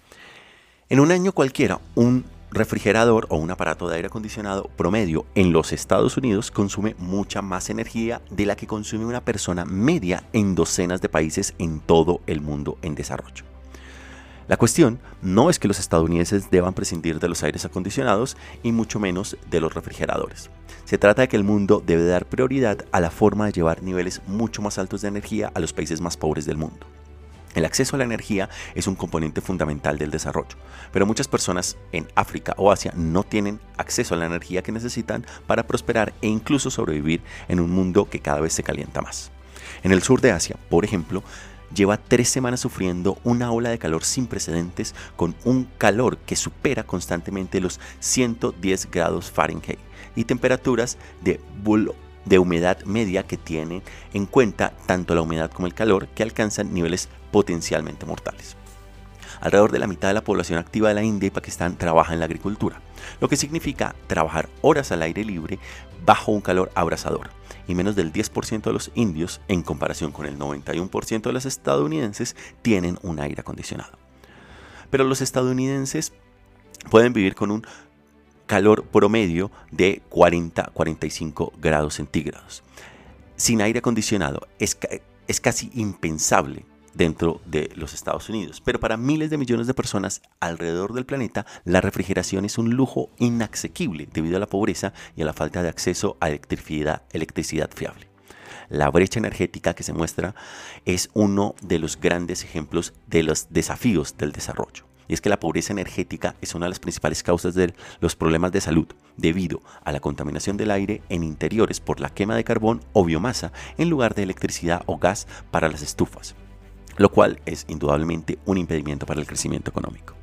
En un año cualquiera, un refrigerador o un aparato de aire acondicionado promedio en los Estados Unidos consume mucha más energía de la que consume una persona media en docenas de países en todo el mundo en desarrollo. La cuestión no es que los estadounidenses deban prescindir de los aires acondicionados y mucho menos de los refrigeradores. Se trata de que el mundo debe dar prioridad a la forma de llevar niveles mucho más altos de energía a los países más pobres del mundo. El acceso a la energía es un componente fundamental del desarrollo, pero muchas personas en África o Asia no tienen acceso a la energía que necesitan para prosperar e incluso sobrevivir en un mundo que cada vez se calienta más. En el sur de Asia, por ejemplo, lleva tres semanas sufriendo una ola de calor sin precedentes con un calor que supera constantemente los 110 grados Fahrenheit y temperaturas de, de humedad media que tienen en cuenta tanto la humedad como el calor que alcanzan niveles potencialmente mortales. Alrededor de la mitad de la población activa de la India y Pakistán trabaja en la agricultura, lo que significa trabajar horas al aire libre bajo un calor abrasador y menos del 10% de los indios, en comparación con el 91% de los estadounidenses, tienen un aire acondicionado. Pero los estadounidenses pueden vivir con un calor promedio de 40-45 grados centígrados. Sin aire acondicionado es, es casi impensable dentro de los Estados Unidos. Pero para miles de millones de personas alrededor del planeta, la refrigeración es un lujo inasequible debido a la pobreza y a la falta de acceso a electricidad, electricidad fiable. La brecha energética que se muestra es uno de los grandes ejemplos de los desafíos del desarrollo. Y es que la pobreza energética es una de las principales causas de los problemas de salud debido a la contaminación del aire en interiores por la quema de carbón o biomasa en lugar de electricidad o gas para las estufas lo cual es indudablemente un impedimento para el crecimiento económico.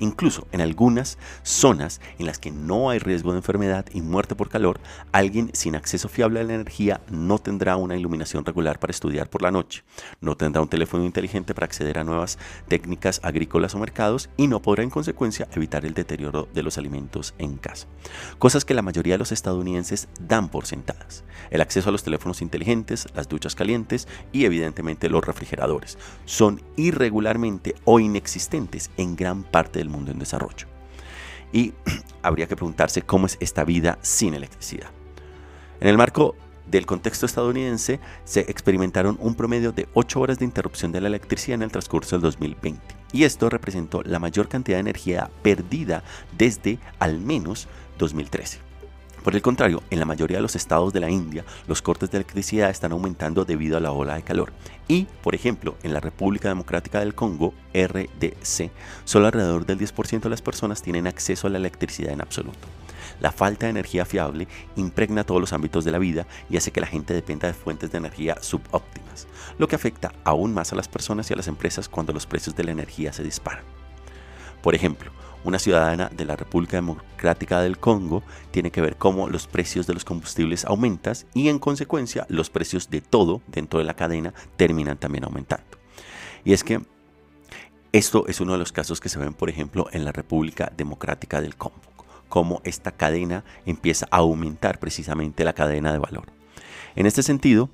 Incluso en algunas zonas en las que no hay riesgo de enfermedad y muerte por calor, alguien sin acceso fiable a la energía no tendrá una iluminación regular para estudiar por la noche, no tendrá un teléfono inteligente para acceder a nuevas técnicas agrícolas o mercados y no podrá en consecuencia evitar el deterioro de los alimentos en casa. Cosas que la mayoría de los estadounidenses dan por sentadas. El acceso a los teléfonos inteligentes, las duchas calientes y evidentemente los refrigeradores son irregularmente o inexistentes en gran parte mundo en desarrollo. Y habría que preguntarse cómo es esta vida sin electricidad. En el marco del contexto estadounidense, se experimentaron un promedio de 8 horas de interrupción de la electricidad en el transcurso del 2020. Y esto representó la mayor cantidad de energía perdida desde al menos 2013. Por el contrario, en la mayoría de los estados de la India, los cortes de electricidad están aumentando debido a la ola de calor. Y, por ejemplo, en la República Democrática del Congo, RDC, solo alrededor del 10% de las personas tienen acceso a la electricidad en absoluto. La falta de energía fiable impregna todos los ámbitos de la vida y hace que la gente dependa de fuentes de energía subóptimas, lo que afecta aún más a las personas y a las empresas cuando los precios de la energía se disparan. Por ejemplo, una ciudadana de la República Democrática del Congo tiene que ver cómo los precios de los combustibles aumentan y en consecuencia los precios de todo dentro de la cadena terminan también aumentando. Y es que esto es uno de los casos que se ven, por ejemplo, en la República Democrática del Congo, cómo esta cadena empieza a aumentar precisamente la cadena de valor. En este sentido,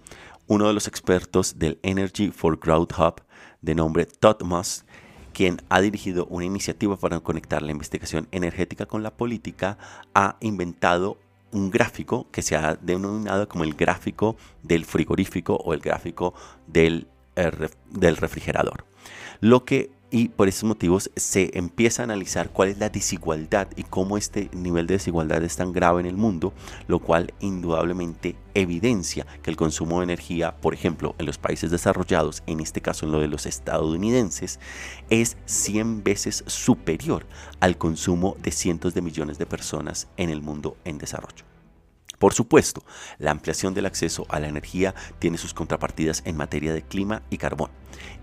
uno de los expertos del Energy for Growth Hub, de nombre Todd Musk, quien ha dirigido una iniciativa para conectar la investigación energética con la política, ha inventado un gráfico que se ha denominado como el gráfico del frigorífico o el gráfico del, eh, del refrigerador. Lo que y por esos motivos se empieza a analizar cuál es la desigualdad y cómo este nivel de desigualdad es tan grave en el mundo, lo cual indudablemente evidencia que el consumo de energía, por ejemplo, en los países desarrollados, en este caso en lo de los estadounidenses, es 100 veces superior al consumo de cientos de millones de personas en el mundo en desarrollo. Por supuesto, la ampliación del acceso a la energía tiene sus contrapartidas en materia de clima y carbón.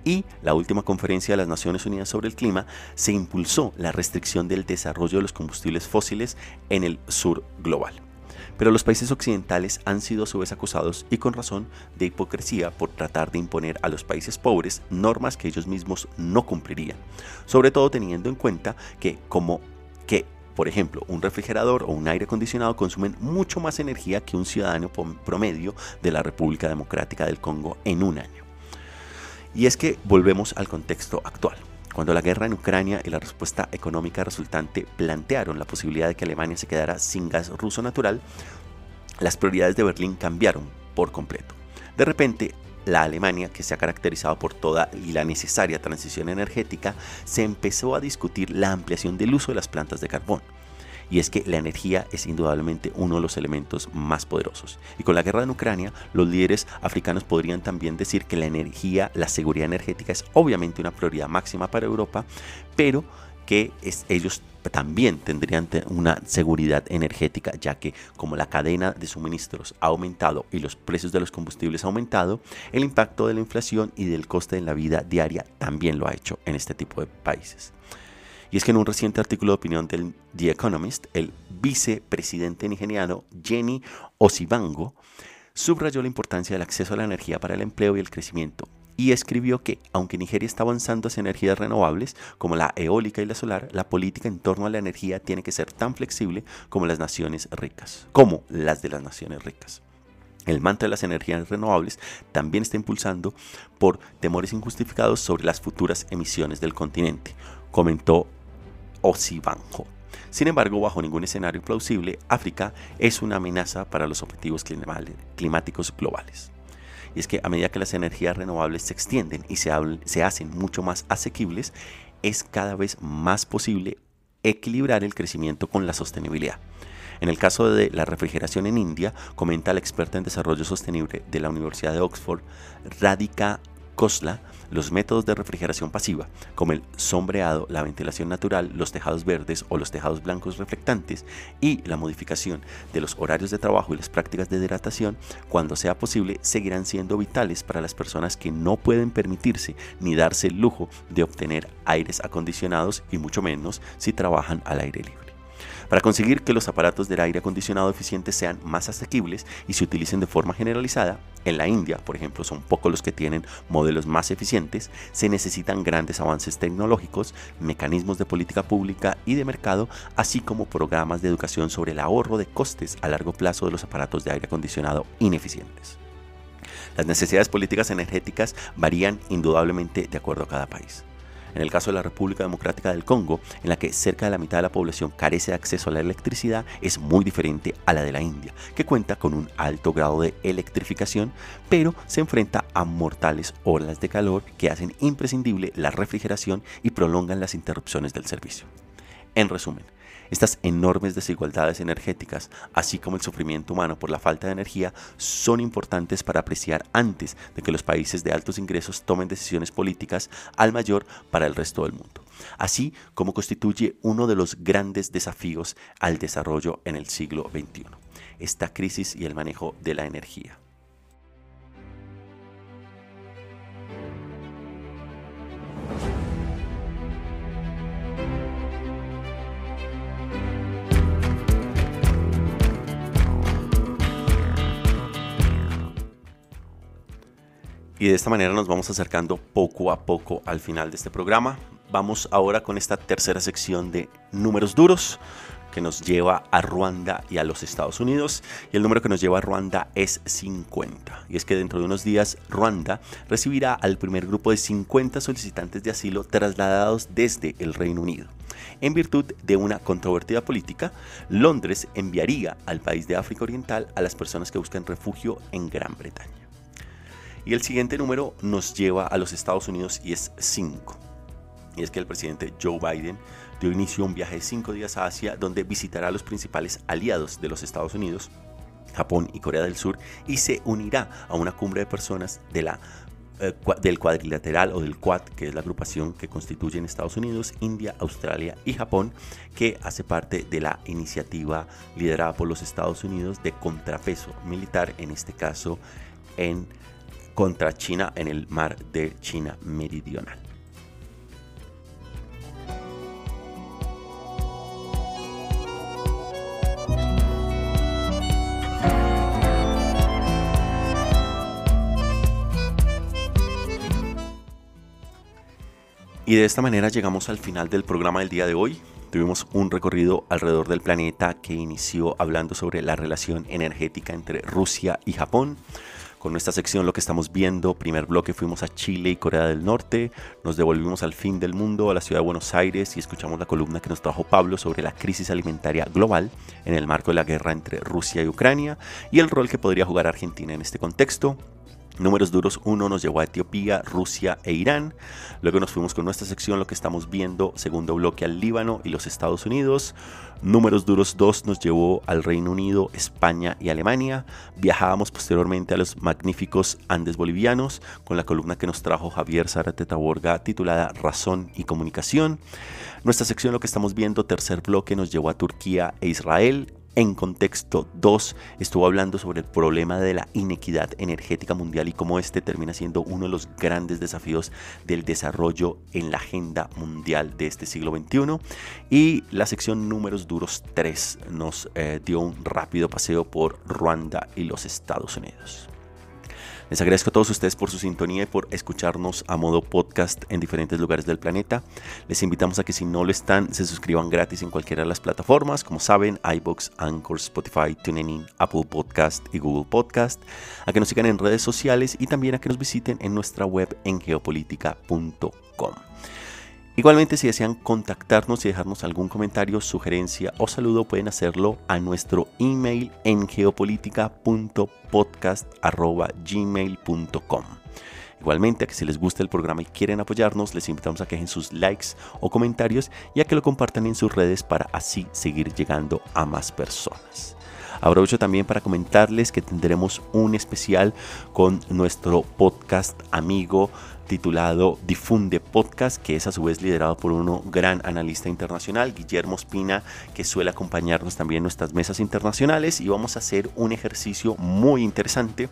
Y la última conferencia de las Naciones Unidas sobre el clima se impulsó la restricción del desarrollo de los combustibles fósiles en el sur global. Pero los países occidentales han sido a su vez acusados, y con razón, de hipocresía por tratar de imponer a los países pobres normas que ellos mismos no cumplirían, sobre todo teniendo en cuenta que como que por ejemplo, un refrigerador o un aire acondicionado consumen mucho más energía que un ciudadano promedio de la República Democrática del Congo en un año. Y es que volvemos al contexto actual. Cuando la guerra en Ucrania y la respuesta económica resultante plantearon la posibilidad de que Alemania se quedara sin gas ruso natural, las prioridades de Berlín cambiaron por completo. De repente, la Alemania, que se ha caracterizado por toda la necesaria transición energética, se empezó a discutir la ampliación del uso de las plantas de carbón. Y es que la energía es indudablemente uno de los elementos más poderosos. Y con la guerra en Ucrania, los líderes africanos podrían también decir que la energía, la seguridad energética es obviamente una prioridad máxima para Europa, pero que ellos también tendrían una seguridad energética, ya que como la cadena de suministros ha aumentado y los precios de los combustibles ha aumentado, el impacto de la inflación y del coste en la vida diaria también lo ha hecho en este tipo de países. Y es que en un reciente artículo de opinión del The Economist, el vicepresidente nigeriano Jenny Osibango subrayó la importancia del acceso a la energía para el empleo y el crecimiento y escribió que, aunque Nigeria está avanzando hacia energías renovables, como la eólica y la solar, la política en torno a la energía tiene que ser tan flexible como las naciones ricas, como las de las naciones ricas. El manto de las energías renovables también está impulsando por temores injustificados sobre las futuras emisiones del continente, comentó Osibanjo. Sin embargo, bajo ningún escenario plausible, África es una amenaza para los objetivos climáticos globales. Y es que a medida que las energías renovables se extienden y se, se hacen mucho más asequibles, es cada vez más posible equilibrar el crecimiento con la sostenibilidad. En el caso de la refrigeración en India, comenta la experta en desarrollo sostenible de la Universidad de Oxford, Radhika Khosla, los métodos de refrigeración pasiva, como el sombreado, la ventilación natural, los tejados verdes o los tejados blancos reflectantes y la modificación de los horarios de trabajo y las prácticas de hidratación, cuando sea posible, seguirán siendo vitales para las personas que no pueden permitirse ni darse el lujo de obtener aires acondicionados y mucho menos si trabajan al aire libre. Para conseguir que los aparatos de aire acondicionado eficientes sean más asequibles y se utilicen de forma generalizada, en la India, por ejemplo, son pocos los que tienen modelos más eficientes, se necesitan grandes avances tecnológicos, mecanismos de política pública y de mercado, así como programas de educación sobre el ahorro de costes a largo plazo de los aparatos de aire acondicionado ineficientes. Las necesidades políticas energéticas varían indudablemente de acuerdo a cada país en el caso de la República Democrática del Congo, en la que cerca de la mitad de la población carece de acceso a la electricidad, es muy diferente a la de la India, que cuenta con un alto grado de electrificación, pero se enfrenta a mortales olas de calor que hacen imprescindible la refrigeración y prolongan las interrupciones del servicio. En resumen, estas enormes desigualdades energéticas, así como el sufrimiento humano por la falta de energía, son importantes para apreciar antes de que los países de altos ingresos tomen decisiones políticas al mayor para el resto del mundo, así como constituye uno de los grandes desafíos al desarrollo en el siglo XXI, esta crisis y el manejo de la energía. Y de esta manera nos vamos acercando poco a poco al final de este programa. Vamos ahora con esta tercera sección de números duros que nos lleva a Ruanda y a los Estados Unidos. Y el número que nos lleva a Ruanda es 50. Y es que dentro de unos días Ruanda recibirá al primer grupo de 50 solicitantes de asilo trasladados desde el Reino Unido. En virtud de una controvertida política, Londres enviaría al país de África Oriental a las personas que buscan refugio en Gran Bretaña. Y el siguiente número nos lleva a los Estados Unidos y es 5. Y es que el presidente Joe Biden dio inicio a un viaje de 5 días a Asia donde visitará a los principales aliados de los Estados Unidos, Japón y Corea del Sur, y se unirá a una cumbre de personas de la eh, del cuadrilateral o del Quad, que es la agrupación que constituyen Estados Unidos, India, Australia y Japón, que hace parte de la iniciativa liderada por los Estados Unidos de contrapeso militar, en este caso en contra China en el mar de China Meridional. Y de esta manera llegamos al final del programa del día de hoy. Tuvimos un recorrido alrededor del planeta que inició hablando sobre la relación energética entre Rusia y Japón. Con nuestra sección lo que estamos viendo, primer bloque fuimos a Chile y Corea del Norte, nos devolvimos al fin del mundo, a la ciudad de Buenos Aires y escuchamos la columna que nos trajo Pablo sobre la crisis alimentaria global en el marco de la guerra entre Rusia y Ucrania y el rol que podría jugar Argentina en este contexto. Números duros 1 nos llevó a Etiopía, Rusia e Irán. Luego nos fuimos con nuestra sección, lo que estamos viendo, segundo bloque al Líbano y los Estados Unidos. Números duros 2 nos llevó al Reino Unido, España y Alemania. Viajábamos posteriormente a los magníficos Andes bolivianos con la columna que nos trajo Javier Zárate Taborga titulada Razón y Comunicación. Nuestra sección, lo que estamos viendo, tercer bloque, nos llevó a Turquía e Israel en contexto 2 estuvo hablando sobre el problema de la inequidad energética mundial y cómo este termina siendo uno de los grandes desafíos del desarrollo en la agenda mundial de este siglo XXI. Y la sección números duros 3 nos eh, dio un rápido paseo por Ruanda y los Estados Unidos. Les agradezco a todos ustedes por su sintonía y por escucharnos a modo podcast en diferentes lugares del planeta. Les invitamos a que si no lo están, se suscriban gratis en cualquiera de las plataformas, como saben, iBox, Anchor, Spotify, TuneIn, Apple Podcast y Google Podcast, a que nos sigan en redes sociales y también a que nos visiten en nuestra web en geopolítica.com. Igualmente, si desean contactarnos y dejarnos algún comentario, sugerencia o saludo, pueden hacerlo a nuestro email en geopolítica.podcast.gmail.com. Igualmente, a que si les gusta el programa y quieren apoyarnos, les invitamos a que dejen sus likes o comentarios y a que lo compartan en sus redes para así seguir llegando a más personas. Aprovecho también para comentarles que tendremos un especial con nuestro podcast amigo titulado Difunde Podcast, que es a su vez liderado por un gran analista internacional, Guillermo Espina, que suele acompañarnos también en nuestras mesas internacionales. Y vamos a hacer un ejercicio muy interesante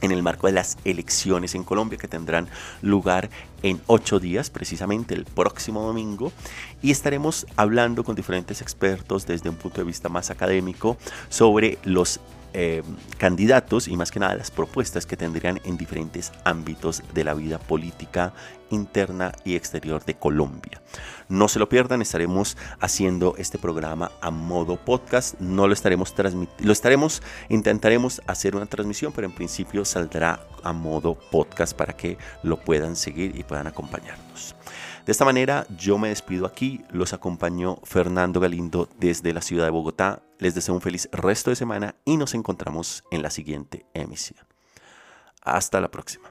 en el marco de las elecciones en Colombia que tendrán lugar en ocho días, precisamente el próximo domingo, y estaremos hablando con diferentes expertos desde un punto de vista más académico sobre los eh, candidatos y más que nada las propuestas que tendrían en diferentes ámbitos de la vida política interna y exterior de Colombia. No se lo pierdan, estaremos haciendo este programa a modo podcast, no lo estaremos transmitiendo, lo estaremos, intentaremos hacer una transmisión, pero en principio saldrá a modo podcast para que lo puedan seguir y puedan acompañarnos. De esta manera yo me despido aquí, los acompañó Fernando Galindo desde la ciudad de Bogotá, les deseo un feliz resto de semana y nos encontramos en la siguiente emisión. Hasta la próxima.